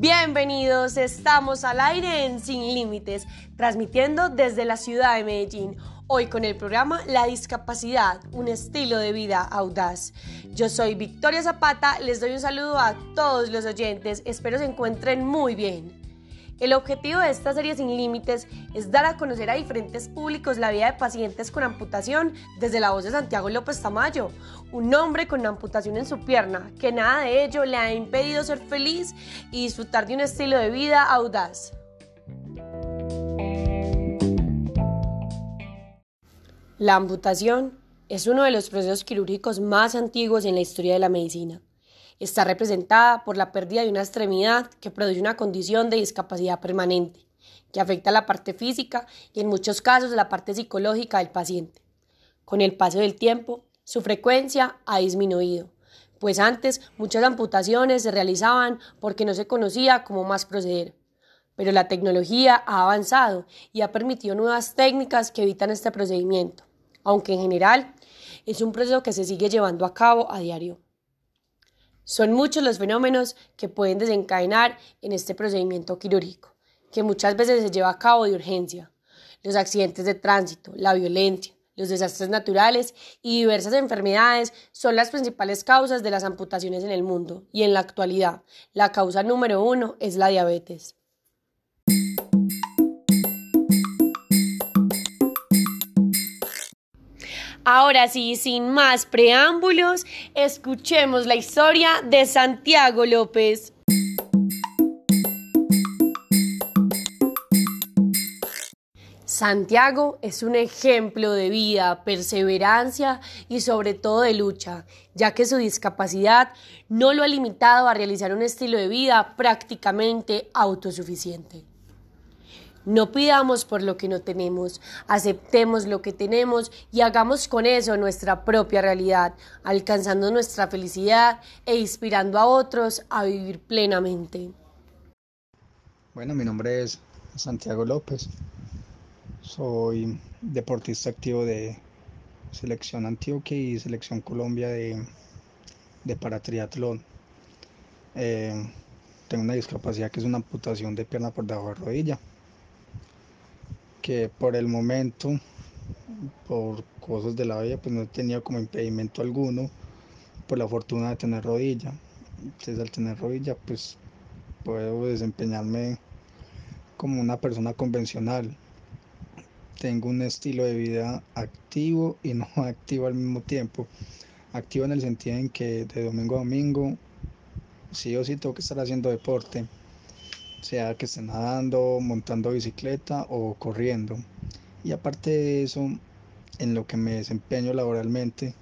Bienvenidos, estamos al aire en Sin Límites, transmitiendo desde la ciudad de Medellín. Hoy con el programa La discapacidad, un estilo de vida audaz. Yo soy Victoria Zapata, les doy un saludo a todos los oyentes, espero se encuentren muy bien. El objetivo de esta serie Sin Límites es dar a conocer a diferentes públicos la vida de pacientes con amputación desde la voz de Santiago López Tamayo, un hombre con amputación en su pierna, que nada de ello le ha impedido ser feliz y disfrutar de un estilo de vida audaz. La amputación es uno de los procesos quirúrgicos más antiguos en la historia de la medicina. Está representada por la pérdida de una extremidad que produce una condición de discapacidad permanente, que afecta la parte física y en muchos casos la parte psicológica del paciente. Con el paso del tiempo, su frecuencia ha disminuido, pues antes muchas amputaciones se realizaban porque no se conocía cómo más proceder. Pero la tecnología ha avanzado y ha permitido nuevas técnicas que evitan este procedimiento, aunque en general es un proceso que se sigue llevando a cabo a diario. Son muchos los fenómenos que pueden desencadenar en este procedimiento quirúrgico, que muchas veces se lleva a cabo de urgencia. Los accidentes de tránsito, la violencia, los desastres naturales y diversas enfermedades son las principales causas de las amputaciones en el mundo y en la actualidad la causa número uno es la diabetes. Ahora sí, sin más preámbulos, escuchemos la historia de Santiago López. Santiago es un ejemplo de vida, perseverancia y sobre todo de lucha, ya que su discapacidad no lo ha limitado a realizar un estilo de vida prácticamente autosuficiente. No pidamos por lo que no tenemos, aceptemos lo que tenemos y hagamos con eso nuestra propia realidad, alcanzando nuestra felicidad e inspirando a otros a vivir plenamente. Bueno, mi nombre es Santiago López. Soy deportista activo de Selección Antioquia y Selección Colombia de, de paratriatlón. Eh, tengo una discapacidad que es una amputación de pierna por debajo de rodilla que por el momento, por cosas de la vida, pues no he tenido como impedimento alguno, por la fortuna de tener rodilla. Entonces al tener rodilla, pues puedo desempeñarme como una persona convencional. Tengo un estilo de vida activo y no activo al mismo tiempo. Activo en el sentido en que de domingo a domingo sí o sí tengo que estar haciendo deporte sea que esté nadando, montando bicicleta o corriendo. Y aparte de eso, en lo que me desempeño laboralmente,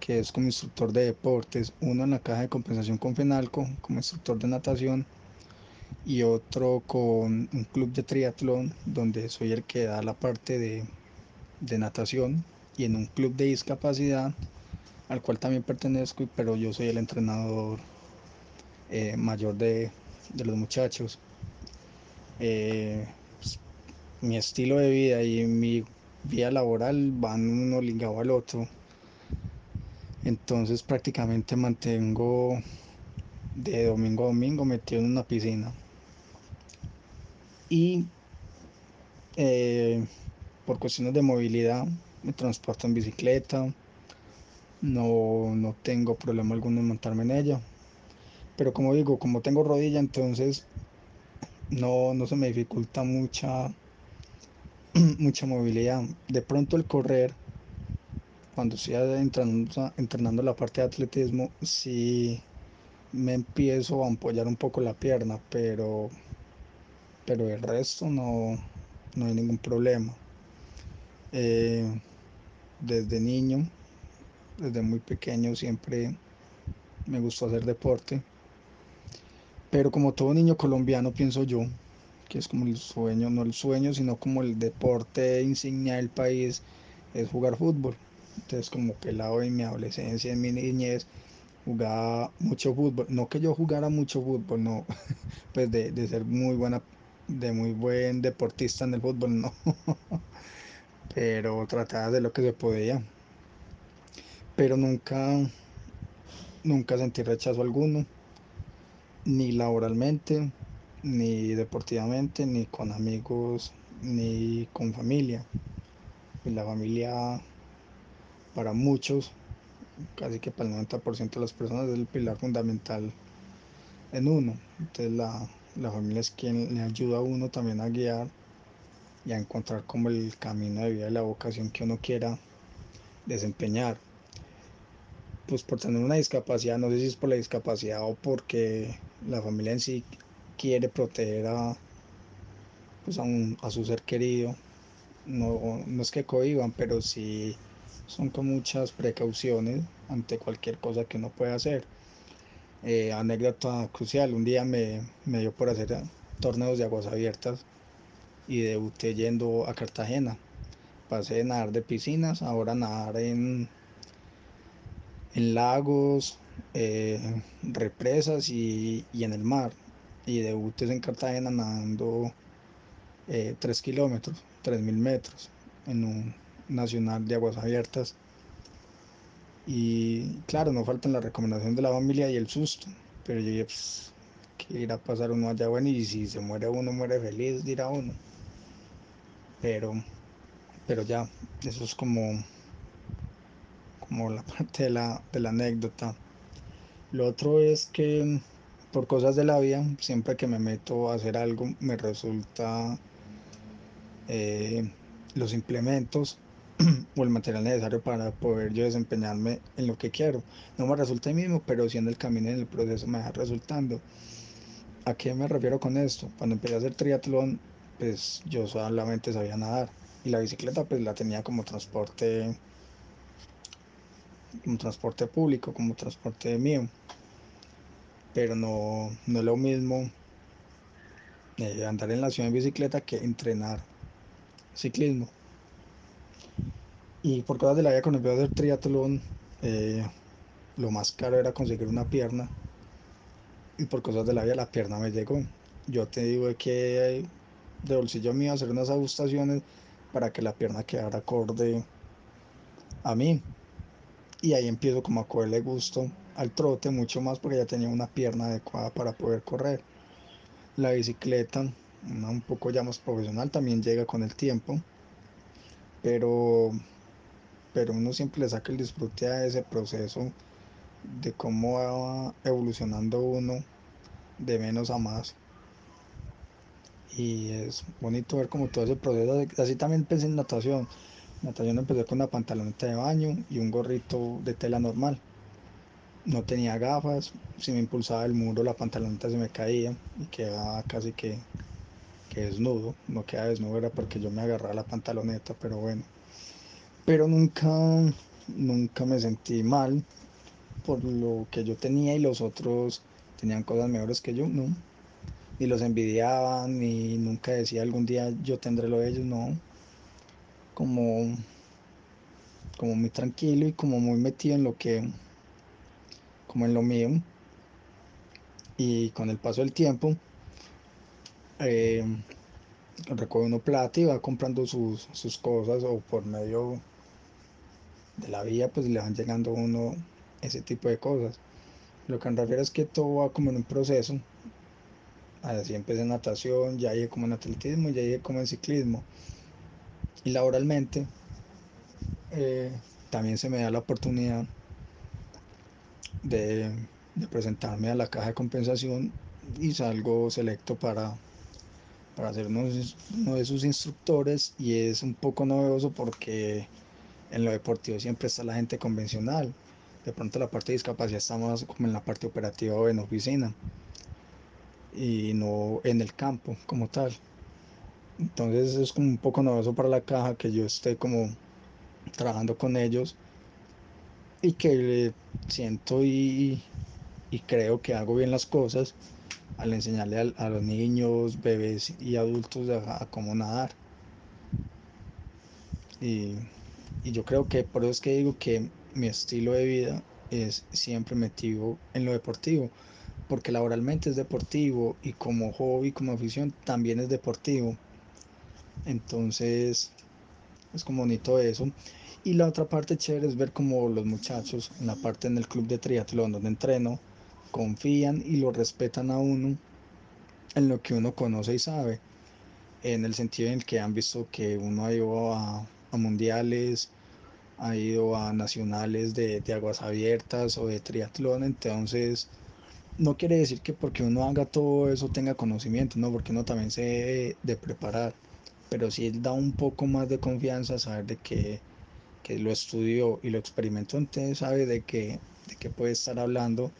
que es como instructor de deportes, uno en la caja de compensación con FENALCO, como instructor de natación, y otro con un club de triatlón, donde soy el que da la parte de, natación, y en un club de discapacidad, al cual también pertenezco, pero yo soy el entrenador eh, mayor de, de los muchachos. Eh, pues, mi estilo de vida y mi vida laboral van uno ligado al otro. Entonces prácticamente mantengo de domingo a domingo metido en una piscina. Y eh, por cuestiones de movilidad me transporto en bicicleta. No, no tengo problema alguno en montarme en ella. Pero como digo, como tengo rodilla, entonces no, no se me dificulta mucha, mucha movilidad. De pronto el correr, cuando estoy entrenando, entrenando la parte de atletismo, sí me empiezo a apoyar un poco la pierna, pero, pero el resto no, no hay ningún problema. Eh, desde niño, desde muy pequeño, siempre me gustó hacer deporte. Pero como todo niño colombiano, pienso yo, que es como el sueño, no el sueño, sino como el deporte insignia del país, es jugar fútbol. Entonces, como pelado en mi adolescencia, en mi niñez, jugaba mucho fútbol. No que yo jugara mucho fútbol, no, pues de, de ser muy buena, de muy buen deportista en el fútbol, no. Pero trataba de lo que se podía. Pero nunca, nunca sentí rechazo alguno ni laboralmente, ni deportivamente, ni con amigos, ni con familia. Pues la familia para muchos, casi que para el 90% de las personas es el pilar fundamental en uno. Entonces la, la familia es quien le ayuda a uno también a guiar y a encontrar como el camino de vida y la vocación que uno quiera desempeñar. Pues por tener una discapacidad, no sé si es por la discapacidad o porque la familia en sí quiere proteger a, pues a, un, a su ser querido. No, no es que cohiban, pero sí son con muchas precauciones ante cualquier cosa que uno pueda hacer. Eh, anécdota crucial, un día me, me dio por hacer torneos de aguas abiertas y debuté yendo a Cartagena. Pasé de nadar de piscinas, ahora nadar en, en lagos, eh, represas y, y, en el mar. Y debuté en Cartagena nadando eh, 3 kilómetros, 3.000 metros en un nacional de aguas abiertas. Y claro, no faltan la recomendación de la familia y el susto. Pero yo dije, pues, ¿qué irá a pasar uno allá? Bueno, y si se muere uno, muere feliz, dirá uno. Pero, pero ya, eso es como, como la parte de la, de la anécdota. Lo otro es que por cosas de la vida, siempre que me meto a hacer algo, me resulta eh, los implementos o el material necesario para poder yo desempeñarme en lo que quiero. No me resulta el mismo, pero si en el camino, en el proceso me va resultando. ¿A qué me refiero con esto? Cuando empecé a hacer triatlón, pues yo solamente sabía nadar y la bicicleta pues la tenía como transporte como transporte público, como transporte mío. Pero no, no es lo mismo eh, andar en la ciudad en bicicleta que entrenar ciclismo. Y por cosas de la vida, cuando empecé a hacer triatlón, eh, lo más caro era conseguir una pierna. Y por cosas de la vida, la pierna me llegó. Yo te digo que de bolsillo mío hacer unas ajustaciones para que la pierna quedara acorde a mí. Y ahí empiezo como a cogerle gusto al trote mucho más porque ya tenía una pierna adecuada para poder correr. La bicicleta, una un poco ya más profesional, también llega con el tiempo. Pero, pero uno siempre le saca el disfrute a ese proceso de cómo va evolucionando uno de menos a más y es bonito ver como todo ese proceso. Así también pensé en natación. Natación empecé con una pantaloneta de baño y un gorrito de tela normal. No tenía gafas, si me impulsaba el muro la pantaloneta se me caía y quedaba casi que, que desnudo. No quedaba desnudo era porque yo me agarraba la pantaloneta, pero bueno. Pero nunca, nunca me sentí mal por lo que yo tenía y los otros tenían cosas mejores que yo, no ni los envidiaban, ni nunca decía algún día yo tendré lo de ellos, no. Como, como muy tranquilo y como muy metido en lo que, como en lo mío. Y con el paso del tiempo, eh, recoge uno plata y va comprando sus, sus cosas o por medio de la vía, pues le van llegando uno ese tipo de cosas. Lo que me refiero es que todo va como en un proceso Así empecé en natación, ya llegué como en atletismo, ya llegué como en ciclismo. Y laboralmente eh, también se me da la oportunidad de, presentarme a la caja de compensación y salgo selecto para, para ser uno, uno de sus instructores y es un poco novedoso porque en lo deportivo siempre está la gente convencional. De pronto la parte de discapacidad estamos como en la parte operativa o en oficina y no en el campo como tal. Entonces es como un poco novedoso para la caja que yo esté como trabajando con ellos y que siento y, y creo que hago bien las cosas al enseñarle a, a los niños, bebés y adultos a, a cómo nadar. Y, y, yo creo que por eso es que digo que mi estilo de vida es siempre metido en lo deportivo porque laboralmente es deportivo y como hobby, como afición también es deportivo. Entonces es como bonito eso. Y la otra parte chévere es ver como los muchachos, en la parte en el club de triatlón donde entreno, confían y lo respetan a uno en lo que uno conoce y sabe, en el sentido en el que han visto que uno ha ido a, mundiales, ha ido a nacionales de, de, aguas abiertas o de triatlón, entonces no quiere decir que porque uno haga todo eso tenga conocimiento, no, porque uno también se debe de preparar, pero sí da un poco más de confianza saber de que, que lo estudió y lo experimentó, entonces sabe de que, de que puede estar hablando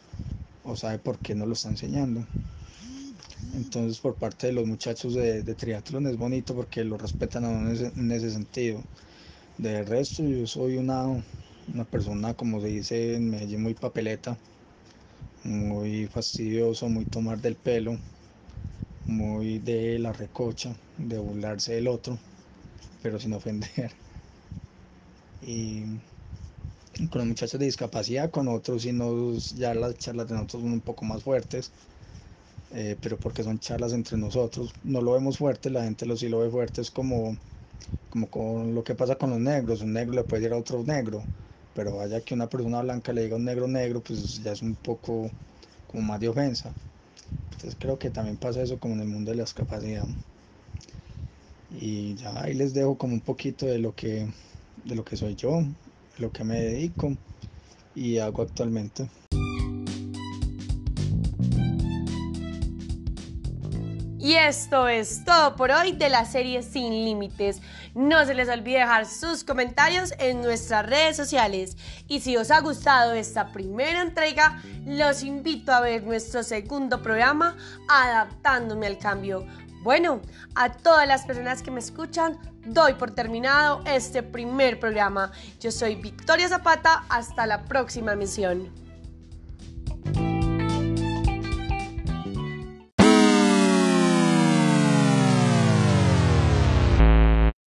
o sabe por qué no lo está enseñando. Entonces por parte de los muchachos de, de triatlón es bonito porque lo respetan a uno en ese, sentido. De resto yo soy una, una persona, como se dice en Medellín, muy papeleta, muy fastidioso, muy tomar del pelo, muy de la recocha, de burlarse del otro, pero sin ofender. Y con los muchachos de discapacidad, con otros, y nos, ya las charlas de nosotros son un poco más fuertes eh, pero porque son charlas entre nosotros, no lo vemos fuerte, la gente lo sí lo ve fuerte, es como, como con lo que pasa con los negros, un negro le puede decir a otro negro, pero vaya que una persona blanca le diga a un negro negro, pues ya es un poco como más de ofensa. Entonces creo que también pasa eso como en el mundo de la discapacidad. Y ya ahí les dejo como un poquito de lo que, de lo que soy yo, lo que me dedico y hago actualmente. Y esto es todo por hoy de la serie Sin Límites. No se les olvide dejar sus comentarios en nuestras redes sociales. Y si os ha gustado esta primera entrega, los invito a ver nuestro segundo programa, Adaptándome al Cambio. Bueno, a todas las personas que me escuchan, doy por terminado este primer programa. Yo soy Victoria Zapata, hasta la próxima misión.